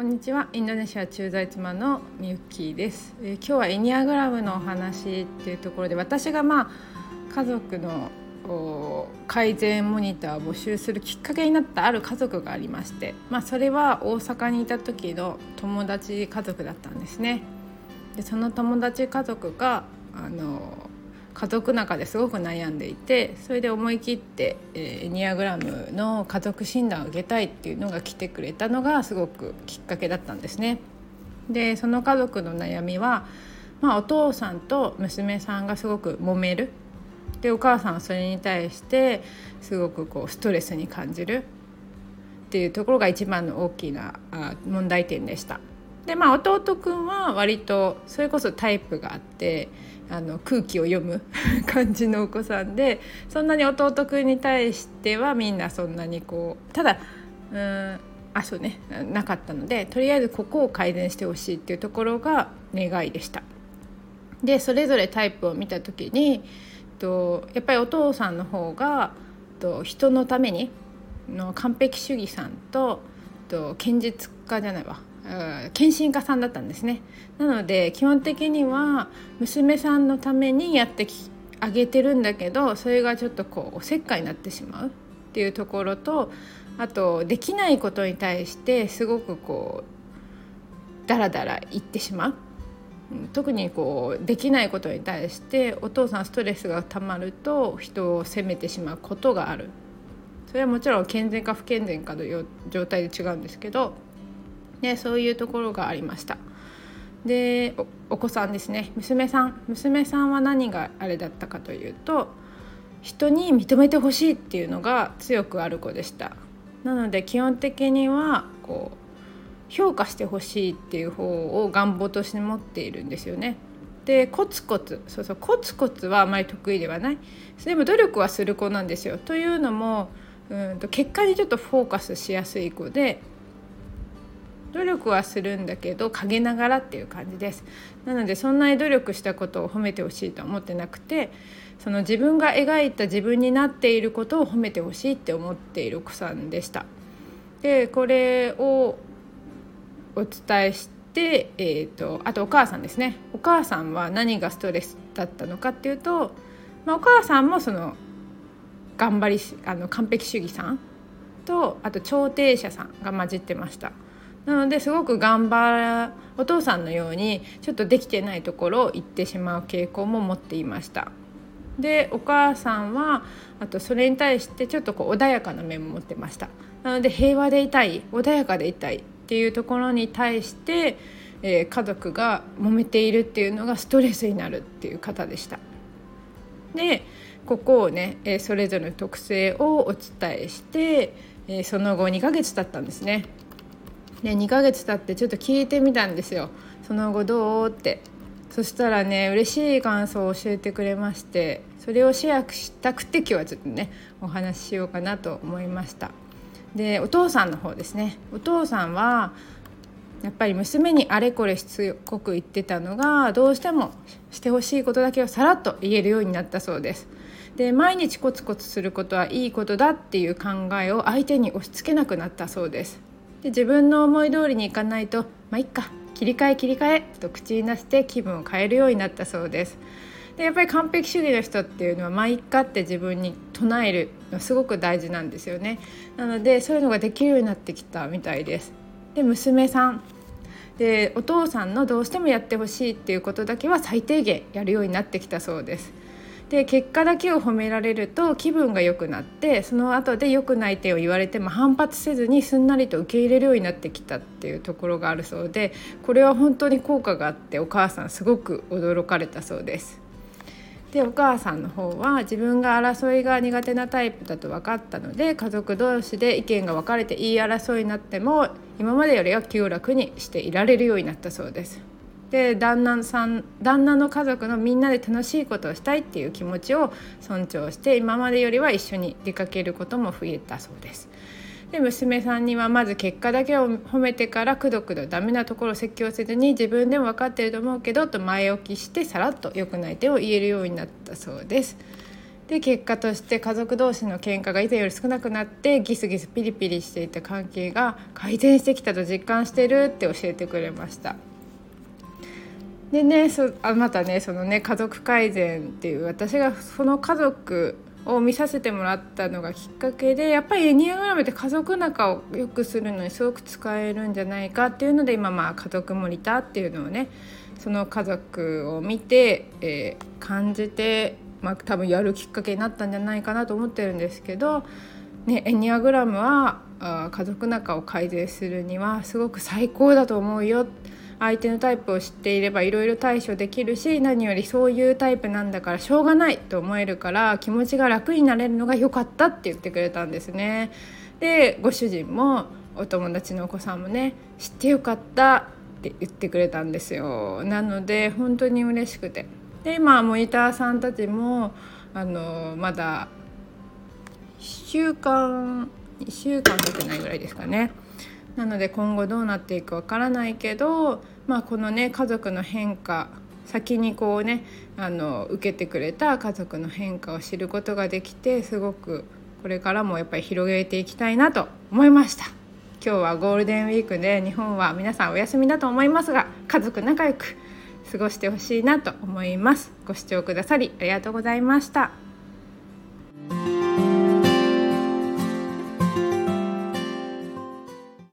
こんにちはインドネシア駐在妻のみゆきです、えー、今日はエニアグラムのお話っていうところで私がまあ家族の改善モニターを募集するきっかけになったある家族がありまして、まあ、それは大阪にいた時の友達家族だったんですね。でその友達家族があの家族中ですごく悩んでいてそれで思い切って、えー、エニアグラムの家族診断を受けたいっていうのが来てくれたのがすごくきっかけだったんですね。でその家族の悩みは、まあ、お父さんと娘さんがすごく揉めるでお母さんはそれに対してすごくこうストレスに感じるっていうところが一番の大きな問題点でした。でまあ弟くんは割とそれこそタイプがあってあの空気を読む 感じのお子さんでそんなに弟くんに対してはみんなそんなにこうただうんあそうねなかったのでとりあえずここを改善してほしいっていうところが願いでした。でそれぞれタイプを見た時にとやっぱりお父さんの方がと人のためにの完璧主義さんとと堅実家じゃないわ献身家さんだったんですね。なので基本的には娘さんのためにやってあげてるんだけどそれがちょっとこうおせっかいになってしまうっていうところとあとできないことに対してすごくこうダラダラ言ってしまう。特にこうできないことに対してお父さんストレスがたまると人を責めてしまうことがある。それはもちろん健全か不健全かの状態で違うんですけどでそういうところがありました。でお子さんですね。娘さん。娘さんは何があれだったかというと人に認めてほしいっていうのが強くある子でした。なので基本的にはこう評価してほしいっていう方を願望として持っているんですよね。でコツコツそうそうコツコツはあまり得意ではない。でも努力はする子なんですよ。というのもうんと結果にちょっとフォーカスしやすい子で努力はするんだけど陰ながらっていう感じです。なのでそんなに努力したことを褒めてほしいとは思ってなくてその自分が描いた自分になっていることを褒めてほしいって思っている奥さんでした。でこれをお伝えしてえーと、あとお母さんですね。お母さんは何がストレスだったのかっていうと、まあ、お母さんもその頑張りあの完璧主義さんとあと調停者さんが混じってました。なのですごく頑張るお父さんのようにちょっとできてないところを言ってしまう傾向も持っていました。でお母さんはあとそれに対してちょっとこう穏やかな面も持ってました。なので平和でいたい穏やかでいたいっていうところに対して、えー、家族が揉めているっていうのがストレスになるっていう方でした。でここをね、えー、それぞれの特性をお伝えして、えー、その後2ヶ月経ったんですね。で2ヶ月経ってちょっと聞いてみたんですよ。その後どうって。そしたらね嬉しい感想を教えてくれましてそれをシェアしたくて今日はちょっとねお話ししようかなと思いました。でお父さんの方ですね。お父さんはやっぱり娘にあれこれしつこく言ってたのがどうしてもしてほしいことだけをさらっと言えるようになったそうです。で毎日コツコツすることはいいことだっていう考えを相手に押し付けなくなったそうです。で自分の思い通りにいかないとまあいっか切り替え切り替えと口に出して気分を変えるようになったそうです。でやっぱり完璧主義の人っていうのはまあいっかって自分に唱えるのすごく大事なんですよね。なのでそういうのができるようになってきたみたいです。で娘さん。でお父さんのどうしてもやってほしいっていうことだけは最低限やるようになってきたそうです。で結果だけを褒められると気分が良くなってその後で良くない点を言われても反発せずにすんなりと受け入れるようになってきたっていうところがあるそうでこれは本当に効果があってお母さんすごく驚かれたそうです。でお母さんの方は自分が争いが苦手なタイプだと分かったので家族同士で意見が分かれて言い争いになっても今までよりは気を楽にしていられるようになったそうです。で旦那さん旦那の家族のみんなで楽しいことをしたいっていう気持ちを尊重して今までよりは一緒に出かけることも増えたそうです。で娘さんにはまず結果だけを褒めてからくどくどダメなところを説教せずに自分でも分かってると思うけどと前置きしてさらっと良くない点を言えるようになったそうです。で結果として家族同士の喧嘩が以前より少なくなってギスギスピリピリしていた関係が改善してきたと実感してるって教えてくれました。でねそあまたねそのね家族改善っていう私がその家族を見させてもらったのがきっかけでやっぱりエニアグラムって家族仲を良くするのにすごく使えるんじゃないかっていうので今まあ家族モニターっていうのをねその家族を見て、えー、感じてまあ、多分やるきっかけになったんじゃないかなと思ってるんですけど、ね、エニアグラムはあ家族仲を改善するにはすごく最高だと思うよ。相手のタイプを知っていればいろいろ対処できるし何よりそういうタイプなんだからしょうがないと思えるから気持ちが楽になれるのが良かったって言ってくれたんですね。でご主人もお友達のお子さんもね知ってよかったって言ってくれたんですよ。なので本当に嬉しくて。で今モニターさんたちもあのまだ1週間1週間経ってないぐらいですかね。なので今後どうなっていくかわからないけど、まあ、このね家族の変化先にこうねあの受けてくれた家族の変化を知ることができてすごくこれからもやっぱり広げていきたいなと思いました。今日はゴールデンウィークで日本は皆さんお休みだと思いますが家族仲良く過ごしてほしいなと思います。ご視聴くださりありがとうございました。